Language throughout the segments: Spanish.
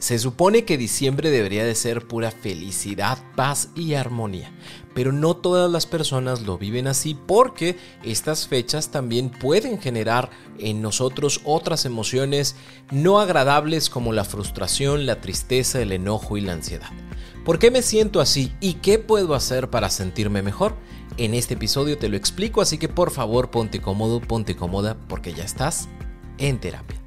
Se supone que diciembre debería de ser pura felicidad, paz y armonía, pero no todas las personas lo viven así porque estas fechas también pueden generar en nosotros otras emociones no agradables como la frustración, la tristeza, el enojo y la ansiedad. ¿Por qué me siento así y qué puedo hacer para sentirme mejor? En este episodio te lo explico, así que por favor ponte cómodo, ponte cómoda porque ya estás en terapia.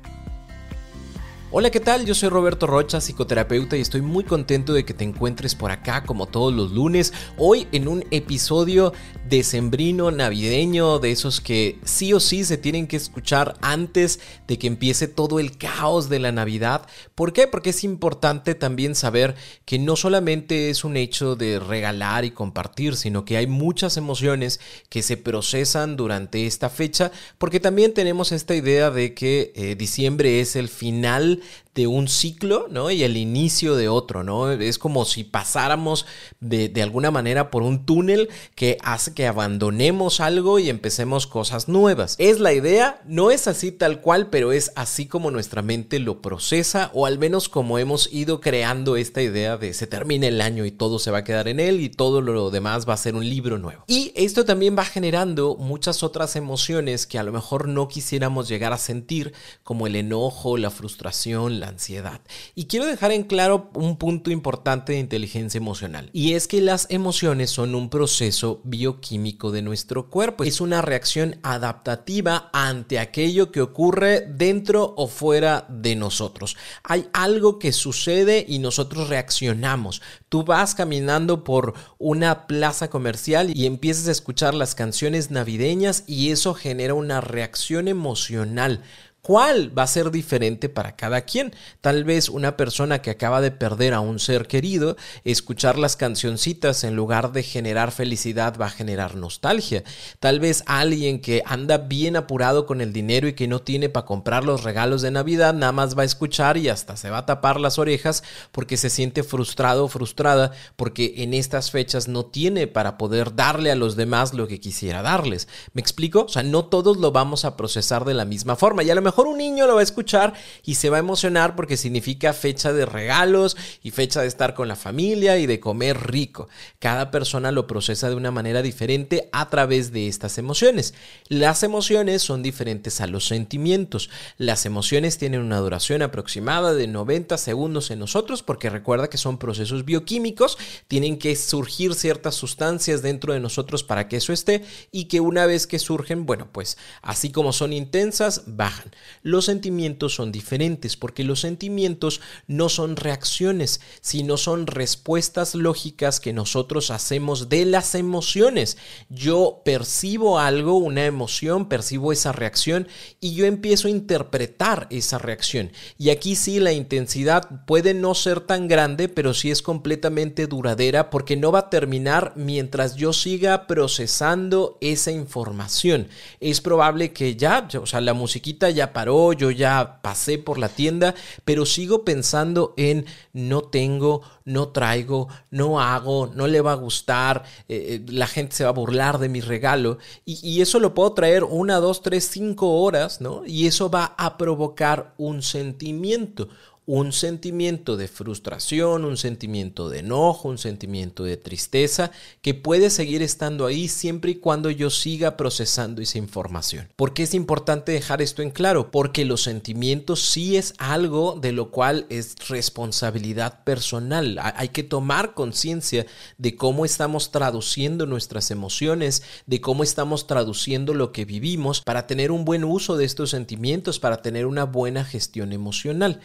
Hola, ¿qué tal? Yo soy Roberto Rocha, psicoterapeuta, y estoy muy contento de que te encuentres por acá como todos los lunes. Hoy en un episodio decembrino, navideño, de esos que sí o sí se tienen que escuchar antes de que empiece todo el caos de la Navidad. ¿Por qué? Porque es importante también saber que no solamente es un hecho de regalar y compartir, sino que hay muchas emociones que se procesan durante esta fecha, porque también tenemos esta idea de que eh, diciembre es el final de un ciclo, ¿no? Y el inicio de otro, ¿no? Es como si pasáramos de, de, alguna manera por un túnel que hace que abandonemos algo y empecemos cosas nuevas. Es la idea, no es así tal cual, pero es así como nuestra mente lo procesa, o al menos como hemos ido creando esta idea de se termina el año y todo se va a quedar en él y todo lo demás va a ser un libro nuevo. Y esto también va generando muchas otras emociones que a lo mejor no quisiéramos llegar a sentir, como el enojo, la frustración, la ansiedad. Y quiero dejar en claro un punto importante de inteligencia emocional, y es que las emociones son un proceso bioquímico de nuestro cuerpo. Es una reacción adaptativa ante aquello que ocurre dentro o fuera de nosotros. Hay algo que sucede y nosotros reaccionamos. Tú vas caminando por una plaza comercial y empiezas a escuchar las canciones navideñas y eso genera una reacción emocional ¿Cuál va a ser diferente para cada quien? Tal vez una persona que acaba de perder a un ser querido, escuchar las cancioncitas en lugar de generar felicidad va a generar nostalgia. Tal vez alguien que anda bien apurado con el dinero y que no tiene para comprar los regalos de Navidad, nada más va a escuchar y hasta se va a tapar las orejas porque se siente frustrado o frustrada porque en estas fechas no tiene para poder darle a los demás lo que quisiera darles. ¿Me explico? O sea, no todos lo vamos a procesar de la misma forma. Ya lo un niño lo va a escuchar y se va a emocionar porque significa fecha de regalos y fecha de estar con la familia y de comer rico. Cada persona lo procesa de una manera diferente a través de estas emociones. Las emociones son diferentes a los sentimientos. Las emociones tienen una duración aproximada de 90 segundos en nosotros porque recuerda que son procesos bioquímicos, tienen que surgir ciertas sustancias dentro de nosotros para que eso esté y que una vez que surgen, bueno, pues así como son intensas, bajan. Los sentimientos son diferentes porque los sentimientos no son reacciones, sino son respuestas lógicas que nosotros hacemos de las emociones. Yo percibo algo, una emoción, percibo esa reacción y yo empiezo a interpretar esa reacción. Y aquí sí la intensidad puede no ser tan grande, pero sí es completamente duradera porque no va a terminar mientras yo siga procesando esa información. Es probable que ya, o sea, la musiquita ya paró, yo ya pasé por la tienda, pero sigo pensando en no tengo, no traigo, no hago, no le va a gustar, eh, eh, la gente se va a burlar de mi regalo y, y eso lo puedo traer una, dos, tres, cinco horas, ¿no? Y eso va a provocar un sentimiento un sentimiento de frustración, un sentimiento de enojo, un sentimiento de tristeza que puede seguir estando ahí siempre y cuando yo siga procesando esa información. ¿Por qué es importante dejar esto en claro? Porque los sentimientos sí es algo de lo cual es responsabilidad personal. Hay que tomar conciencia de cómo estamos traduciendo nuestras emociones, de cómo estamos traduciendo lo que vivimos para tener un buen uso de estos sentimientos, para tener una buena gestión emocional.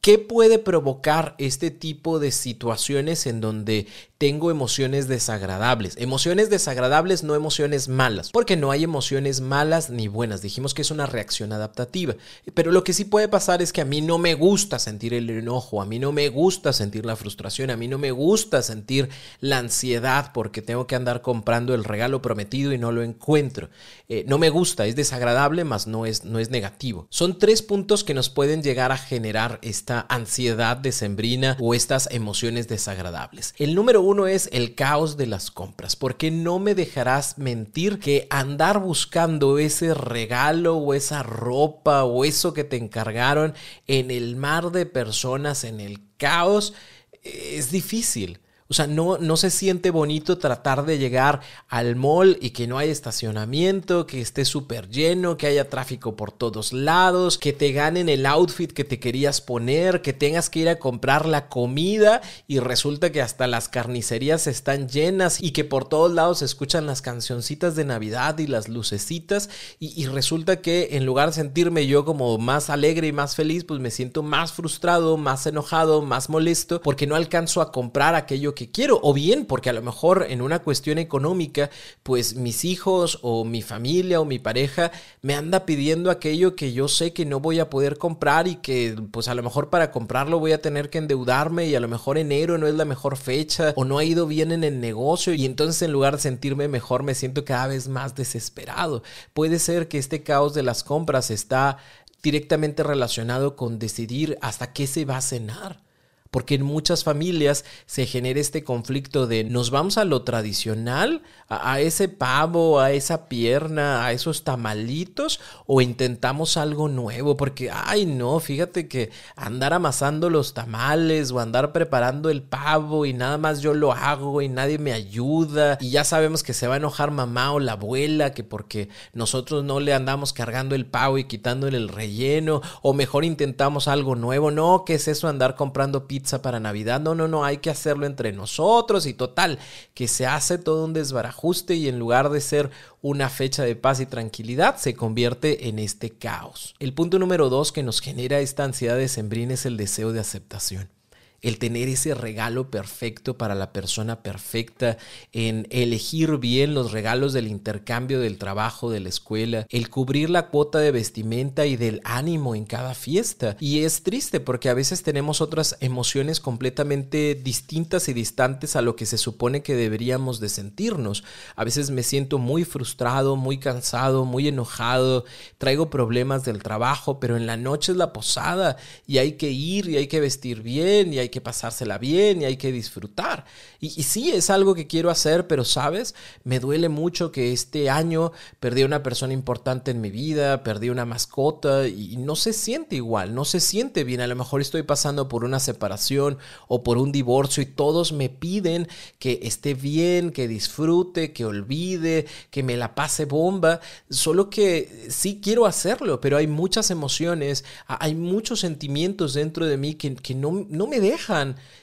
¿Qué puede provocar este tipo de situaciones en donde tengo emociones desagradables. Emociones desagradables, no emociones malas, porque no hay emociones malas ni buenas. Dijimos que es una reacción adaptativa. Pero lo que sí puede pasar es que a mí no me gusta sentir el enojo, a mí no me gusta sentir la frustración, a mí no me gusta sentir la ansiedad porque tengo que andar comprando el regalo prometido y no lo encuentro. Eh, no me gusta, es desagradable, mas no es, no es negativo. Son tres puntos que nos pueden llegar a generar esta ansiedad decembrina o estas emociones desagradables. El número uno es el caos de las compras, porque no me dejarás mentir que andar buscando ese regalo o esa ropa o eso que te encargaron en el mar de personas, en el caos, es difícil. O sea, no, no se siente bonito tratar de llegar al mall y que no haya estacionamiento, que esté súper lleno, que haya tráfico por todos lados, que te ganen el outfit que te querías poner, que tengas que ir a comprar la comida y resulta que hasta las carnicerías están llenas y que por todos lados se escuchan las cancioncitas de Navidad y las lucecitas y, y resulta que en lugar de sentirme yo como más alegre y más feliz, pues me siento más frustrado, más enojado, más molesto porque no alcanzo a comprar aquello que quiero, o bien porque a lo mejor en una cuestión económica, pues mis hijos o mi familia o mi pareja me anda pidiendo aquello que yo sé que no voy a poder comprar y que pues a lo mejor para comprarlo voy a tener que endeudarme y a lo mejor enero no es la mejor fecha o no ha ido bien en el negocio y entonces en lugar de sentirme mejor me siento cada vez más desesperado. Puede ser que este caos de las compras está directamente relacionado con decidir hasta qué se va a cenar porque en muchas familias se genera este conflicto de nos vamos a lo tradicional, a, ese pavo, a esa pierna, a esos tamalitos, o intentamos algo nuevo, porque, ay no, fíjate que andar amasando los tamales o andar preparando el pavo y nada más yo lo hago y nadie me ayuda y ya sabemos que se va a enojar mamá o la abuela, que porque nosotros no le andamos cargando el pavo y quitándole el relleno, o mejor intentamos algo nuevo, no, ¿qué es eso andar comprando? Para Navidad. No, no, no, hay que hacerlo entre nosotros y total, que se hace todo un desbarajuste y en lugar de ser una fecha de paz y tranquilidad, se convierte en este caos. El punto número dos que nos genera esta ansiedad de sembrín es el deseo de aceptación el tener ese regalo perfecto para la persona perfecta, en elegir bien los regalos del intercambio del trabajo, de la escuela, el cubrir la cuota de vestimenta y del ánimo en cada fiesta. Y es triste porque a veces tenemos otras emociones completamente distintas y distantes a lo que se supone que deberíamos de sentirnos. A veces me siento muy frustrado, muy cansado, muy enojado, traigo problemas del trabajo, pero en la noche es la posada y hay que ir y hay que vestir bien y hay que pasársela bien y hay que disfrutar. Y, sí, es algo que quiero hacer, pero sabes, me duele mucho que este año perdí a una persona importante en mi vida, perdí una mascota y no se siente igual, no se siente bien. A lo mejor estoy pasando por una separación o por un divorcio y todos me piden que esté bien, que disfrute, que olvide, que me la pase bomba. Solo que sí quiero hacerlo, pero hay muchas emociones, hay muchos sentimientos dentro de mí que, que no, no me dejan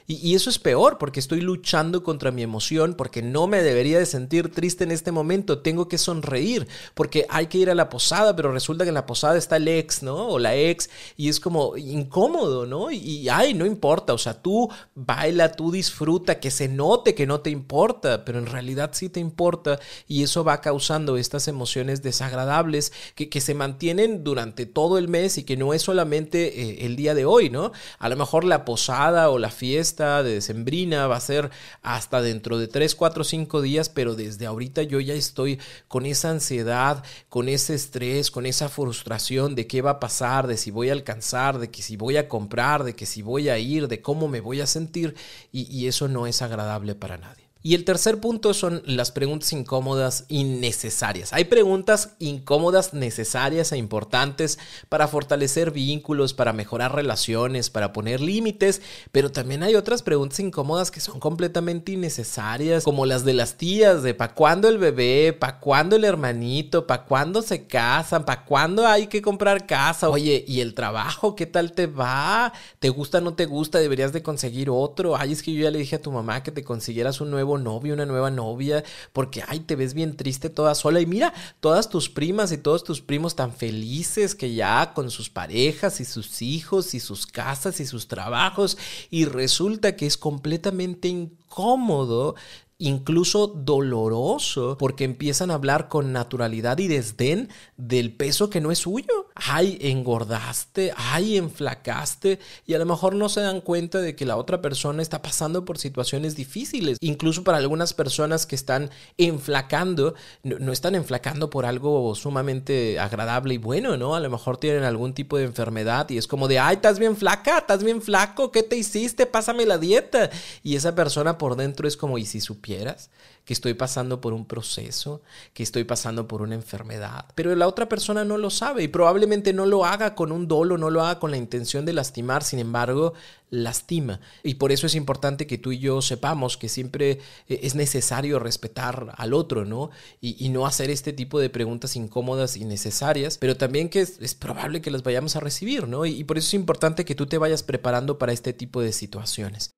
y, eso es peor porque estoy luchando contra mi emoción, porque no me debería de sentir triste en este momento. Tengo que sonreír porque hay que ir a la posada, pero resulta que en la posada está el ex, ¿no? O la ex y es como incómodo, ¿no? Y, ay, no importa. O sea, tú baila, tú disfruta, que se note que no te importa, pero en realidad sí te importa y eso va causando estas emociones desagradables que, que se mantienen durante todo el mes y que no es solamente eh, el día de hoy, ¿no? A lo mejor la posada o la fiesta de Decembrina va a ser hasta dentro de 3, 4, 5 días, pero desde ahorita yo ya estoy con esa ansiedad, con ese estrés, con esa frustración de qué va a pasar, de si voy a alcanzar, de que si voy a comprar, de que si voy a ir, de cómo me voy a sentir y, y eso no es agradable para nadie. Y el tercer punto son las preguntas incómodas innecesarias. Hay preguntas incómodas, necesarias e importantes para fortalecer vínculos, para mejorar relaciones, para poner límites, pero también hay otras preguntas incómodas que son completamente innecesarias, como las de las tías, de ¿para cuándo el bebé? ¿Para cuándo el hermanito? ¿Para cuándo se casan? ¿Para cuándo hay que comprar casa? Oye, ¿y el trabajo? ¿Qué tal te va? ¿Te gusta o no te gusta? ¿Deberías de conseguir otro? Ay, es que yo ya le dije a tu mamá que te consiguieras un nuevo novio, una nueva novia, porque, ay, te ves bien triste toda sola. Y mira, todas tus primas y todos tus primos tan felices que ya con sus parejas y sus hijos y sus casas y sus trabajos. Y resulta que es completamente incómodo incluso doloroso, porque empiezan a hablar con naturalidad y desdén del peso que no es suyo. Ay, engordaste, ay, enflacaste, y a lo mejor no se dan cuenta de que la otra persona está pasando por situaciones difíciles. Incluso para algunas personas que están enflacando, no, están enflacando por algo sumamente agradable y bueno, ¿no? A lo mejor tienen algún tipo de enfermedad y es como de, ay, estás bien flaca, estás bien flaco, ¿qué te hiciste? Pásame la dieta. Y esa persona por dentro es como, ¿y si supiera? Que estoy pasando por un proceso, que estoy pasando por una enfermedad. Pero la otra persona no lo sabe y probablemente no lo haga con un dolo, no lo haga con la intención de lastimar, sin embargo, lastima. Y por eso es importante que tú y yo sepamos que siempre eh, es necesario respetar al otro, ¿no? Y, no hacer este tipo de preguntas incómodas y necesarias, pero también que es, probable que las vayamos a recibir, ¿no? y por eso es importante que tú te vayas preparando para este tipo de situaciones.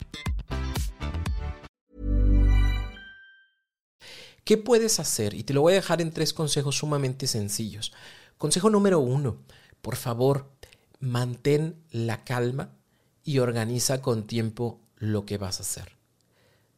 ¿Qué puedes hacer? Y te lo voy a dejar en tres consejos sumamente sencillos. Consejo número uno, por favor, mantén la calma y organiza con tiempo lo que vas a hacer.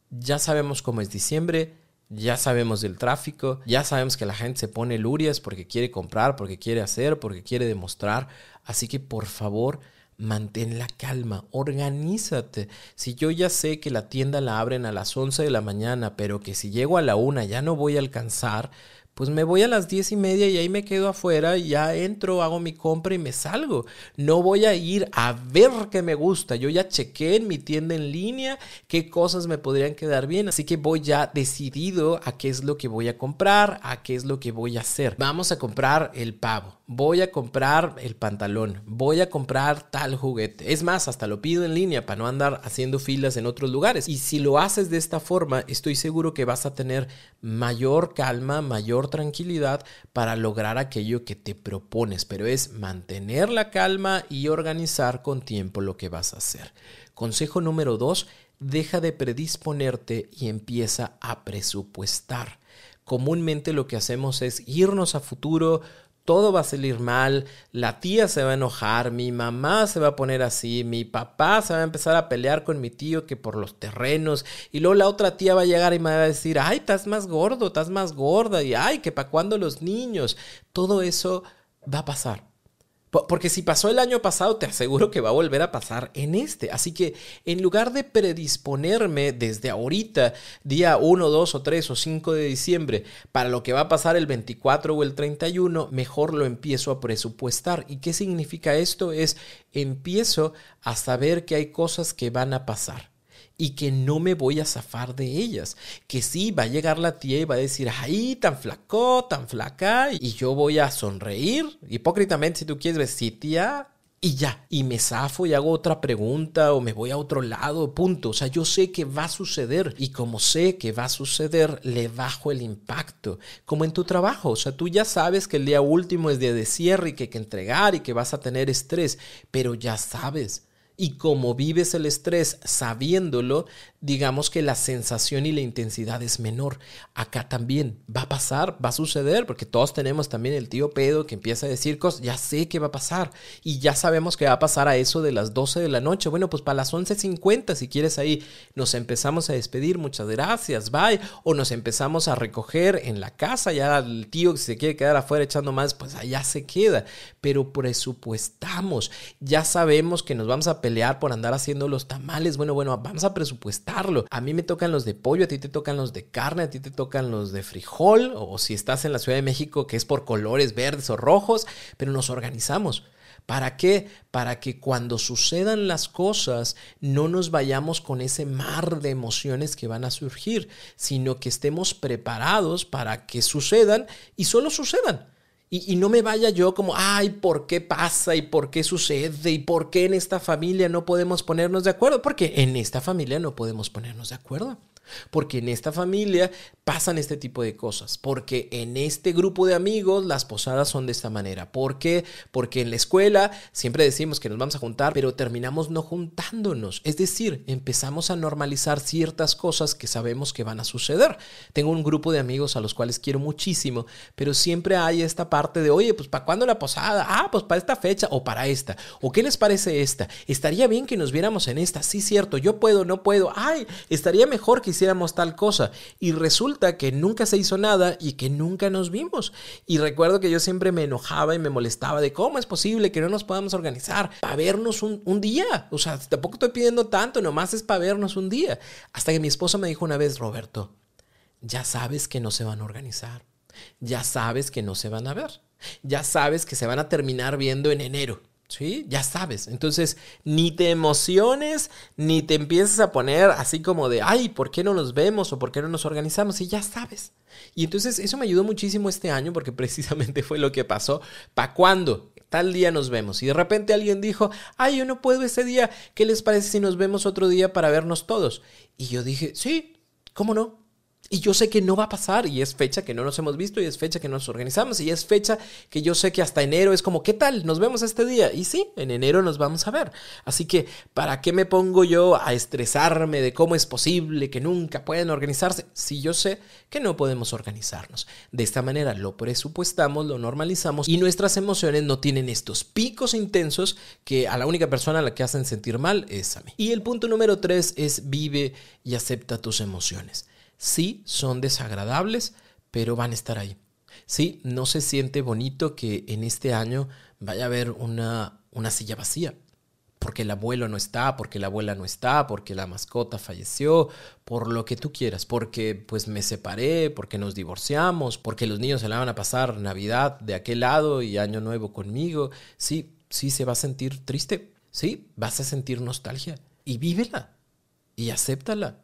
Ya sabemos cómo es diciembre, ya sabemos del tráfico, ya sabemos que la gente se pone lurias porque quiere comprar, porque quiere hacer, porque quiere demostrar. Así que por favor, mantén la calma, organízate. Si yo ya sé que la tienda la abren a las 11 de la mañana, pero que si llego a la una ya no voy a alcanzar, pues me voy a las diez y media y ahí me quedo afuera y ya entro, hago mi compra y me salgo. No voy a ir a ver qué me gusta. Yo ya chequé en mi tienda en línea qué cosas me podrían quedar bien. Así que voy ya decidido a qué es lo que voy a comprar, a qué es lo que voy a hacer. Vamos a comprar el pavo. Voy a comprar el pantalón. Voy a comprar tal juguete. Es más, hasta lo pido en línea para no andar haciendo filas en otros lugares. Y si lo haces de esta forma, estoy seguro que vas a tener mayor calma, mayor tranquilidad para lograr aquello que te propones, pero es mantener la calma y organizar con tiempo lo que vas a hacer. Consejo número dos, deja de predisponerte y empieza a presupuestar. Comúnmente lo que hacemos es irnos a futuro, todo va a salir mal, la tía se va a enojar, mi mamá se va a poner así, mi papá se va a empezar a pelear con mi tío que por los terrenos, y luego la otra tía va a llegar y me va a decir, ay, estás más gordo, estás más gorda, y ay, que para cuándo los niños, todo eso va a pasar. Porque si pasó el año pasado, te aseguro que va a volver a pasar en este. Así que en lugar de predisponerme desde ahorita, día 1, 2 o 3 o 5 de diciembre, para lo que va a pasar el 24 o el 31, mejor lo empiezo a presupuestar. ¿Y qué significa esto? Es empiezo a saber que hay cosas que van a pasar y que no me voy a zafar de ellas. Que sí, va a llegar la tía y va a decir, ay, tan flaco, tan flaca, y yo voy a sonreír, hipócritamente si tú quieres decir, tía, y ya, y me zafo y hago otra pregunta o me voy a otro lado, punto. O sea, yo sé que va a suceder y como sé que va a suceder, le bajo el impacto, como en tu trabajo. O sea, tú ya sabes que el día último es día de cierre y que hay que entregar y que vas a tener estrés, pero ya sabes y como vives el estrés sabiéndolo, digamos que la sensación y la intensidad es menor. Acá también va a pasar, va a suceder, porque todos tenemos también el tío pedo que empieza a decir cosas, ya sé que va a pasar y ya sabemos que va a pasar a eso de las 12 de la noche. Bueno, pues para las 11.50, si quieres ahí, nos empezamos a despedir, muchas gracias, bye, o nos empezamos a recoger en la casa, ya el tío que se quiere quedar afuera echando más, pues allá se queda, pero presupuestamos, ya sabemos que nos vamos a pelear por andar haciendo los tamales, bueno, bueno, vamos a A mí me tocan los de pollo, a ti te tocan los de carne, a ti te tocan los de frijol, o si estás en la Ciudad de México que es por colores verdes o rojos, pero nos organizamos ¿Para qué? Para que cuando sucedan las cosas no nos vayamos con ese mar de emociones que van a surgir, sino que estemos preparados para que sucedan y solo sucedan. Y, no me vaya yo como, ay, ¿por qué pasa? ¿Y por qué sucede? ¿Y por qué en esta familia no podemos ponernos de acuerdo? Porque en esta familia no podemos ponernos de acuerdo. Porque en esta familia pasan este tipo de cosas. Porque en este grupo de amigos las posadas son de esta manera. ¿Por qué? Porque en la escuela siempre decimos que nos vamos a juntar, pero terminamos no juntándonos. Es decir, empezamos a normalizar ciertas cosas que sabemos que van a suceder. Tengo un grupo de amigos a los cuales quiero muchísimo, pero siempre hay esta parte de, oye, pues ¿para cuándo la posada? Ah, pues para esta fecha o para esta. ¿O qué les parece esta? Estaría bien que nos viéramos en esta. Sí, cierto, yo puedo, no puedo. Ay, estaría mejor que hiciéramos tal cosa. Y resulta que nunca se hizo nada y que nunca nos vimos. Y recuerdo que yo siempre me enojaba y me molestaba de cómo es posible que no nos podamos organizar para vernos un, un día. O sea, tampoco estoy pidiendo tanto, nomás es para vernos un día. Hasta que mi esposa me dijo una vez, Roberto, ya sabes que no se van a organizar. Ya sabes que no se van a ver. Ya sabes que se van a terminar viendo en enero. ¿Sí? Ya sabes. Entonces, ni te emociones, ni te empieces a poner así como de, ay, ¿por qué no nos vemos o por qué no nos organizamos? Y ya sabes. Y entonces eso me ayudó muchísimo este año porque precisamente fue lo que pasó. ¿Para cuándo? Tal día nos vemos. Y de repente alguien dijo, ay, yo no puedo ese día. ¿Qué les parece si nos vemos otro día para vernos todos? Y yo dije, sí, ¿cómo no? Y yo sé que no va a pasar y es fecha que no nos hemos visto y es fecha que nos organizamos y es fecha que yo sé que hasta enero es como, ¿qué tal? Nos vemos este día. Y sí, en enero nos vamos a ver. Así que, ¿para qué me pongo yo a estresarme de cómo es posible que nunca puedan organizarse si yo sé que no podemos organizarnos? De esta manera lo presupuestamos, lo normalizamos y nuestras emociones no tienen estos picos intensos que a la única persona a la que hacen sentir mal es a mí. Y el punto número tres es vive y acepta tus emociones. Sí, son desagradables, pero van a estar ahí. Sí, no se siente bonito que en este año vaya a haber una, una silla vacía, porque el abuelo no está, porque la abuela no está, porque la mascota falleció, por lo que tú quieras, porque pues me separé, porque nos divorciamos, porque los niños se la van a pasar Navidad de aquel lado y Año Nuevo conmigo. Sí, sí se va a sentir triste, sí, vas a sentir nostalgia y vívela y acéptala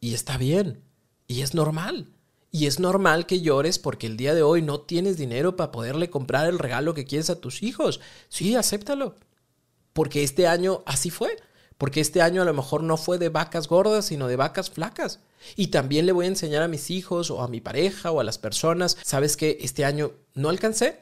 y está bien. Y es normal. Y es normal que llores porque el día de hoy no tienes dinero para poderle comprar el regalo que quieres a tus hijos. Sí, acéptalo. Porque este año así fue. Porque este año a lo mejor no fue de vacas gordas, sino de vacas flacas. Y también le voy a enseñar a mis hijos o a mi pareja o a las personas, sabes que este año no alcancé,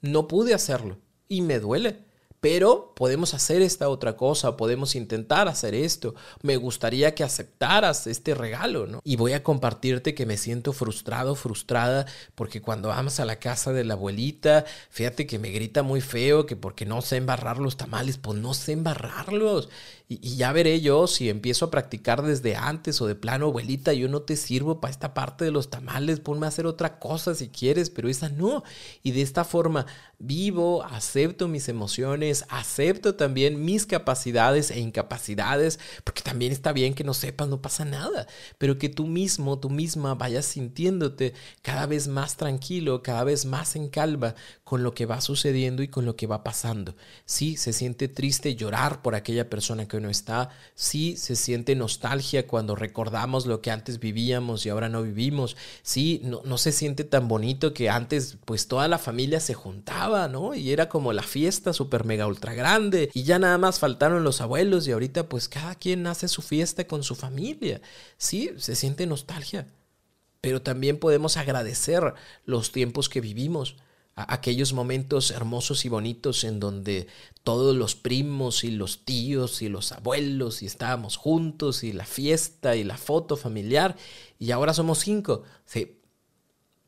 no pude hacerlo y me duele pero podemos hacer esta otra cosa, podemos intentar hacer esto. Me gustaría que aceptaras este regalo, ¿no? Y voy a compartirte que me siento frustrado, frustrada, porque cuando vamos a la casa de la abuelita, fíjate que me grita muy feo, que porque no sé embarrar los tamales, pues no sé embarrarlos. Y, ya veré yo si empiezo a practicar desde antes o de plano, abuelita, yo no te sirvo para esta parte de los tamales, ponme a hacer otra cosa si quieres, pero esa no. Y de esta forma vivo, acepto mis emociones, acepto también mis capacidades e incapacidades, porque también está bien que no sepas, no pasa nada, pero que tú mismo, tú misma vayas sintiéndote cada vez más tranquilo, cada vez más en calma con lo que va sucediendo y con lo que va pasando. Sí, se siente triste llorar por aquella persona que no está, sí se siente nostalgia cuando recordamos lo que antes vivíamos y ahora no vivimos, sí, no, no se siente tan bonito que antes pues toda la familia se juntaba, ¿no? Y era como la fiesta súper mega ultra grande y ya nada más faltaron los abuelos y ahorita pues cada quien hace su fiesta con su familia, sí, se siente nostalgia pero también podemos agradecer los tiempos que vivimos aquellos momentos hermosos y bonitos en donde todos los primos y los tíos y los abuelos y estábamos juntos y la fiesta y la foto familiar y ahora somos cinco. Sí,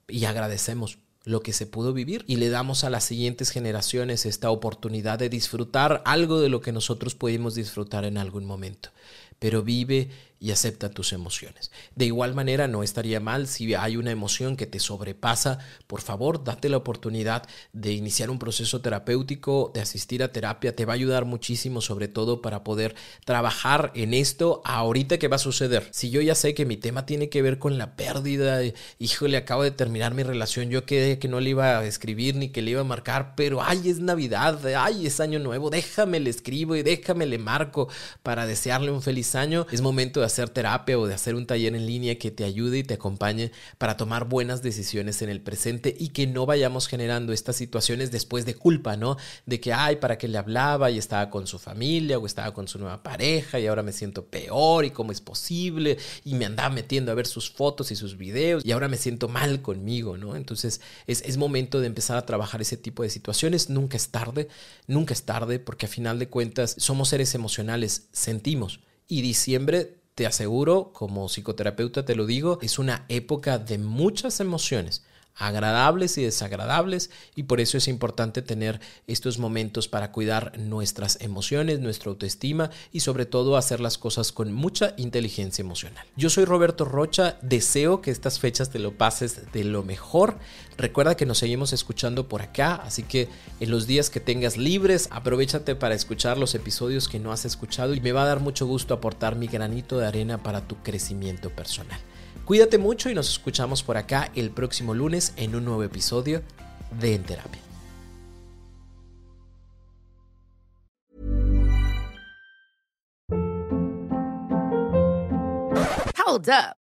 y agradecemos lo que se pudo vivir y le damos a las siguientes generaciones esta oportunidad de disfrutar algo de lo que nosotros pudimos disfrutar en algún momento. pero vive y acepta tus emociones. De igual manera, no estaría mal si hay una emoción que te sobrepasa, por favor, date la oportunidad de iniciar un proceso terapéutico, de asistir a terapia, te va a ayudar muchísimo, sobre todo para poder trabajar en esto ahorita que va a suceder. Si yo ya sé que mi tema tiene que ver con la pérdida, híjole, acabo de terminar mi relación, yo quedé que no le iba a escribir ni que le iba a marcar, pero ay, es Navidad, ay, es año nuevo, déjame le escribo y déjame le marco para desearle un feliz año. Es momento de hacer terapia o de hacer un taller en línea que te ayude y te acompañe para tomar buenas decisiones en el presente y que no vayamos generando estas situaciones después de culpa, ¿no? De que, ay, para qué le hablaba y estaba con su familia o estaba con su nueva pareja y ahora me siento peor y cómo es posible y me andaba metiendo a ver sus fotos y sus videos y ahora me siento mal conmigo, ¿no? Entonces es, es momento de empezar a trabajar ese tipo de situaciones. Nunca es tarde, nunca es tarde porque a final de cuentas somos seres emocionales, sentimos. Y diciembre te aseguro, como psicoterapeuta te lo digo, es una época de muchas emociones agradables y desagradables y por eso es importante tener estos momentos para cuidar nuestras emociones, nuestra autoestima y sobre todo hacer las cosas con mucha inteligencia emocional. Yo soy Roberto Rocha, deseo que estas fechas te lo pases de lo mejor. Recuerda que nos seguimos escuchando por acá, así que en los días que tengas libres, aprovechate para escuchar los episodios que no has escuchado y me va a dar mucho gusto aportar mi granito de arena para tu crecimiento personal. Cuídate mucho y nos escuchamos por acá el próximo lunes en un nuevo episodio de En Terapia. Hold up.